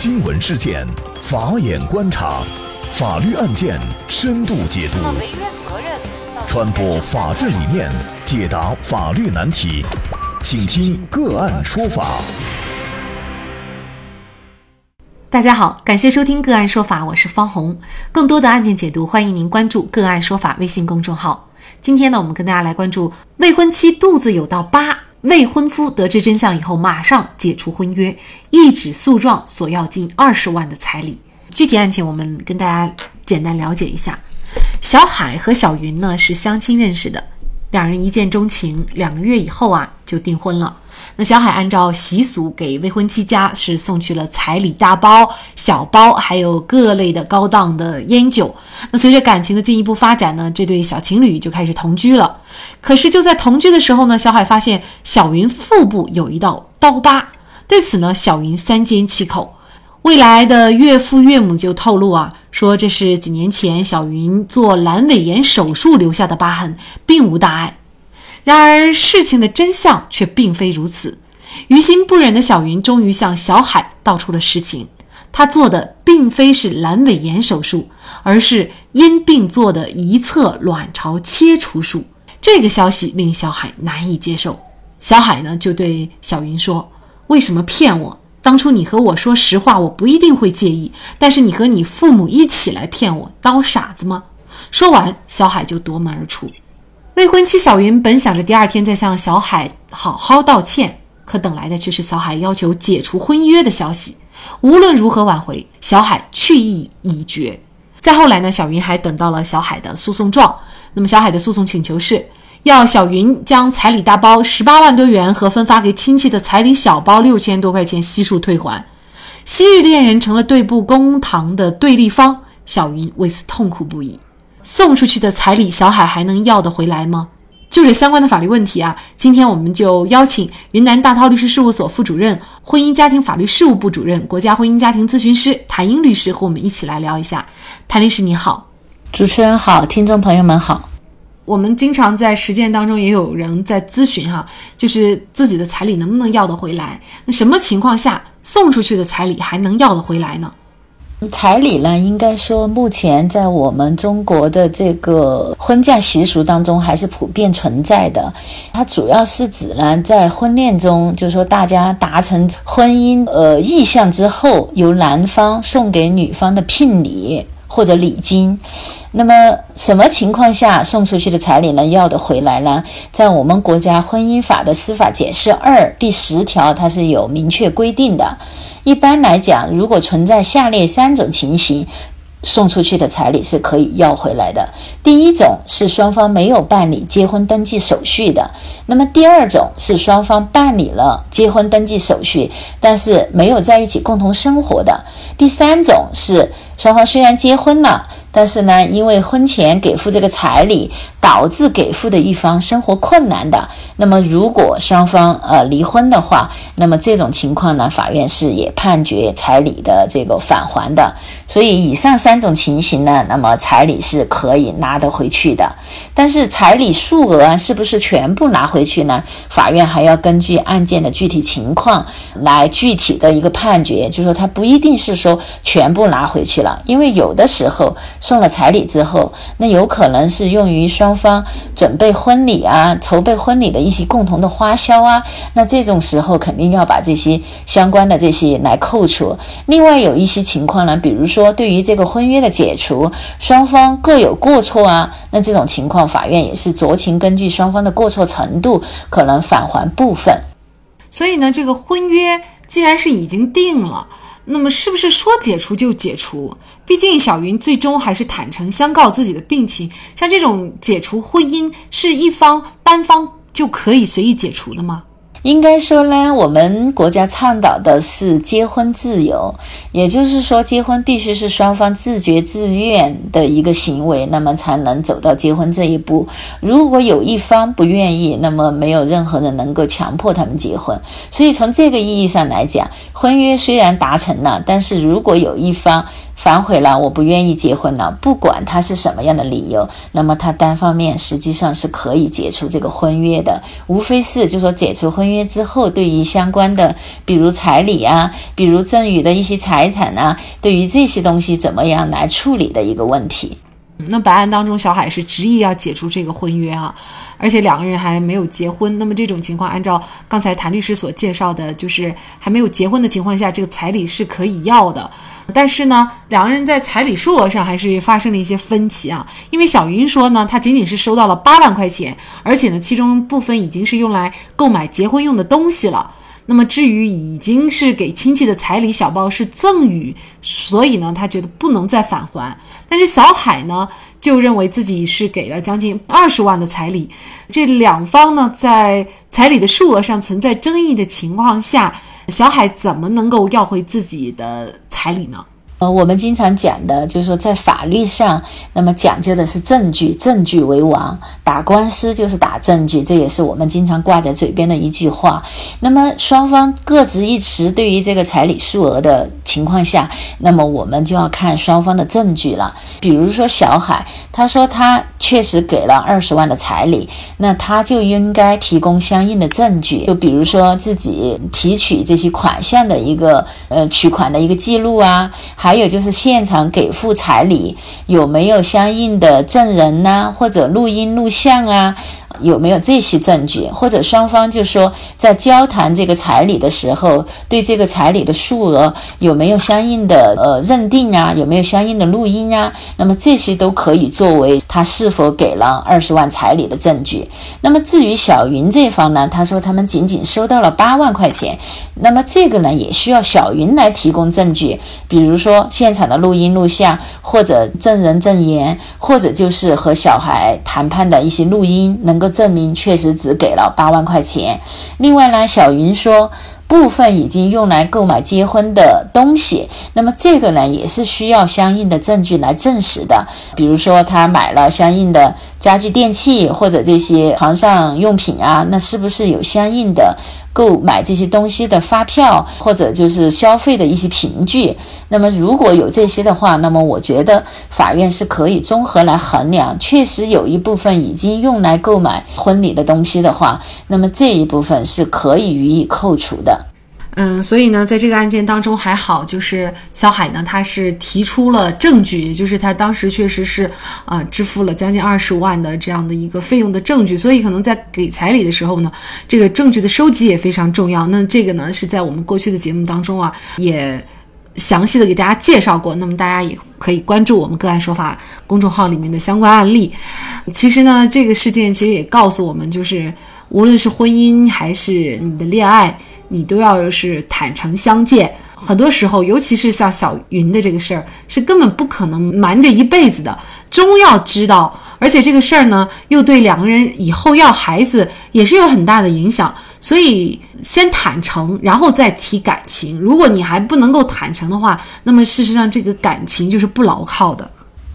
新闻事件，法眼观察，法律案件深度解读，传播法治理念，解答法律难题，请听个案说法。大家好，感谢收听个案说法，我是方红。更多的案件解读，欢迎您关注个案说法微信公众号。今天呢，我们跟大家来关注未婚妻肚子有道疤。未婚夫得知真相以后，马上解除婚约，一纸诉状索要近二十万的彩礼。具体案情我们跟大家简单了解一下。小海和小云呢是相亲认识的，两人一见钟情，两个月以后啊就订婚了。那小海按照习俗给未婚妻家是送去了彩礼大包、小包，还有各类的高档的烟酒。那随着感情的进一步发展呢，这对小情侣就开始同居了。可是就在同居的时候呢，小海发现小云腹部有一道刀疤，对此呢，小云三缄其口。未来的岳父岳母就透露啊，说这是几年前小云做阑尾炎手术留下的疤痕，并无大碍。然而，事情的真相却并非如此。于心不忍的小云终于向小海道出了实情：她做的并非是阑尾炎手术，而是因病做的一侧卵巢切除术。这个消息令小海难以接受。小海呢，就对小云说：“为什么骗我？当初你和我说实话，我不一定会介意。但是你和你父母一起来骗我，当我傻子吗？”说完，小海就夺门而出。未婚妻小云本想着第二天再向小海好好道歉，可等来的却是小海要求解除婚约的消息。无论如何挽回，小海去意已决。再后来呢，小云还等到了小海的诉讼状。那么，小海的诉讼请求是要小云将彩礼大包十八万多元和分发给亲戚的彩礼小包六千多块钱悉数退还。昔日恋人成了对簿公堂的对立方，小云为此痛苦不已。送出去的彩礼，小海还能要得回来吗？就这相关的法律问题啊，今天我们就邀请云南大韬律师事务所副主任、婚姻家庭法律事务部主任、国家婚姻家庭咨询师谭英律师和我们一起来聊一下。谭律师你好，主持人好，听众朋友们好。我们经常在实践当中也有人在咨询哈，就是自己的彩礼能不能要得回来？那什么情况下送出去的彩礼还能要得回来呢？彩礼呢，应该说目前在我们中国的这个婚嫁习俗当中还是普遍存在的。它主要是指呢，在婚恋中，就是说大家达成婚姻呃意向之后，由男方送给女方的聘礼或者礼金。那么什么情况下送出去的彩礼呢要得回来呢？在我们国家婚姻法的司法解释二第十条，它是有明确规定的。一般来讲，如果存在下列三种情形，送出去的彩礼是可以要回来的。第一种是双方没有办理结婚登记手续的；那么第二种是双方办理了结婚登记手续，但是没有在一起共同生活的；第三种是双方虽然结婚了。但是呢，因为婚前给付这个彩礼，导致给付的一方生活困难的，那么如果双方呃离婚的话，那么这种情况呢，法院是也判决彩礼的这个返还的。所以以上三种情形呢，那么彩礼是可以拿得回去的。但是彩礼数额是不是全部拿回去呢？法院还要根据案件的具体情况来具体的一个判决，就是说他不一定是说全部拿回去了，因为有的时候。送了彩礼之后，那有可能是用于双方准备婚礼啊、筹备婚礼的一些共同的花销啊。那这种时候肯定要把这些相关的这些来扣除。另外有一些情况呢，比如说对于这个婚约的解除，双方各有过错啊，那这种情况法院也是酌情根据双方的过错程度，可能返还部分。所以呢，这个婚约既然是已经定了。那么是不是说解除就解除？毕竟小云最终还是坦诚相告自己的病情。像这种解除婚姻，是一方单方就可以随意解除的吗？应该说呢，我们国家倡导的是结婚自由，也就是说，结婚必须是双方自觉自愿的一个行为，那么才能走到结婚这一步。如果有一方不愿意，那么没有任何人能够强迫他们结婚。所以从这个意义上来讲，婚约虽然达成了，但是如果有一方，反悔了，我不愿意结婚了，不管他是什么样的理由，那么他单方面实际上是可以解除这个婚约的，无非是就说解除婚约之后，对于相关的，比如彩礼啊，比如赠与的一些财产啊，对于这些东西怎么样来处理的一个问题。那本案当中，小海是执意要解除这个婚约啊，而且两个人还没有结婚。那么这种情况，按照刚才谭律师所介绍的，就是还没有结婚的情况下，这个彩礼是可以要的。但是呢，两个人在彩礼数额上还是发生了一些分歧啊。因为小云说呢，她仅仅是收到了八万块钱，而且呢，其中部分已经是用来购买结婚用的东西了。那么至于已经是给亲戚的彩礼小包是赠予，所以呢，他觉得不能再返还。但是小海呢，就认为自己是给了将近二十万的彩礼。这两方呢，在彩礼的数额上存在争议的情况下，小海怎么能够要回自己的彩礼呢？呃，我们经常讲的就是说，在法律上，那么讲究的是证据，证据为王。打官司就是打证据，这也是我们经常挂在嘴边的一句话。那么双方各执一词，对于这个彩礼数额的情况下，那么我们就要看双方的证据了。比如说小海，他说他确实给了二十万的彩礼，那他就应该提供相应的证据，就比如说自己提取这些款项的一个呃取款的一个记录啊。还还有就是现场给付彩礼有没有相应的证人呐，或者录音录像啊？有没有这些证据？或者双方就说在交谈这个彩礼的时候，对这个彩礼的数额有没有相应的呃认定啊？有没有相应的录音啊？那么这些都可以作为他是否给了二十万彩礼的证据。那么至于小云这方呢，他说他们仅仅收到了八万块钱，那么这个呢也需要小云来提供证据，比如说现场的录音录像，或者证人证言，或者就是和小孩谈判的一些录音，能能够。证明确实只给了八万块钱。另外呢，小云说部分已经用来购买结婚的东西，那么这个呢也是需要相应的证据来证实的。比如说他买了相应的家具电器或者这些床上用品啊，那是不是有相应的？购买这些东西的发票，或者就是消费的一些凭据。那么如果有这些的话，那么我觉得法院是可以综合来衡量，确实有一部分已经用来购买婚礼的东西的话，那么这一部分是可以予以扣除的。嗯，所以呢，在这个案件当中还好，就是小海呢，他是提出了证据，也就是他当时确实是啊支付了将近二十万的这样的一个费用的证据，所以可能在给彩礼的时候呢，这个证据的收集也非常重要。那这个呢，是在我们过去的节目当中啊，也详细的给大家介绍过。那么大家也可以关注我们个案说法公众号里面的相关案例。其实呢，这个事件其实也告诉我们，就是无论是婚姻还是你的恋爱。你都要是坦诚相见，很多时候，尤其是像小云的这个事儿，是根本不可能瞒着一辈子的，终要知道。而且这个事儿呢，又对两个人以后要孩子也是有很大的影响。所以，先坦诚，然后再提感情。如果你还不能够坦诚的话，那么事实上这个感情就是不牢靠的。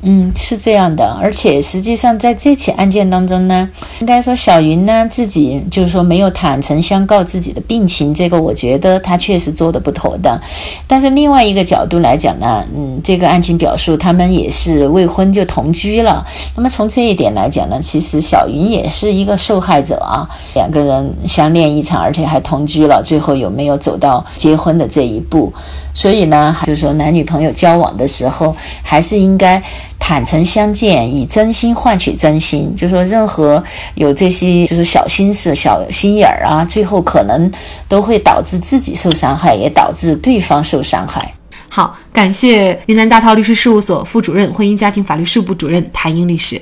嗯，是这样的，而且实际上在这起案件当中呢，应该说小云呢自己就是说没有坦诚相告自己的病情，这个我觉得他确实做的不妥当。但是另外一个角度来讲呢，嗯，这个案情表述他们也是未婚就同居了，那么从这一点来讲呢，其实小云也是一个受害者啊，两个人相恋一场，而且还同居了，最后有没有走到结婚的这一步？所以呢，就是说男女朋友交往的时候，还是应该坦诚相见，以真心换取真心。就说任何有这些就是小心思、小心眼儿啊，最后可能都会导致自己受伤害，也导致对方受伤害。好，感谢云南大韬律师事务所副主任、婚姻家庭法律事务部主任谭英律师。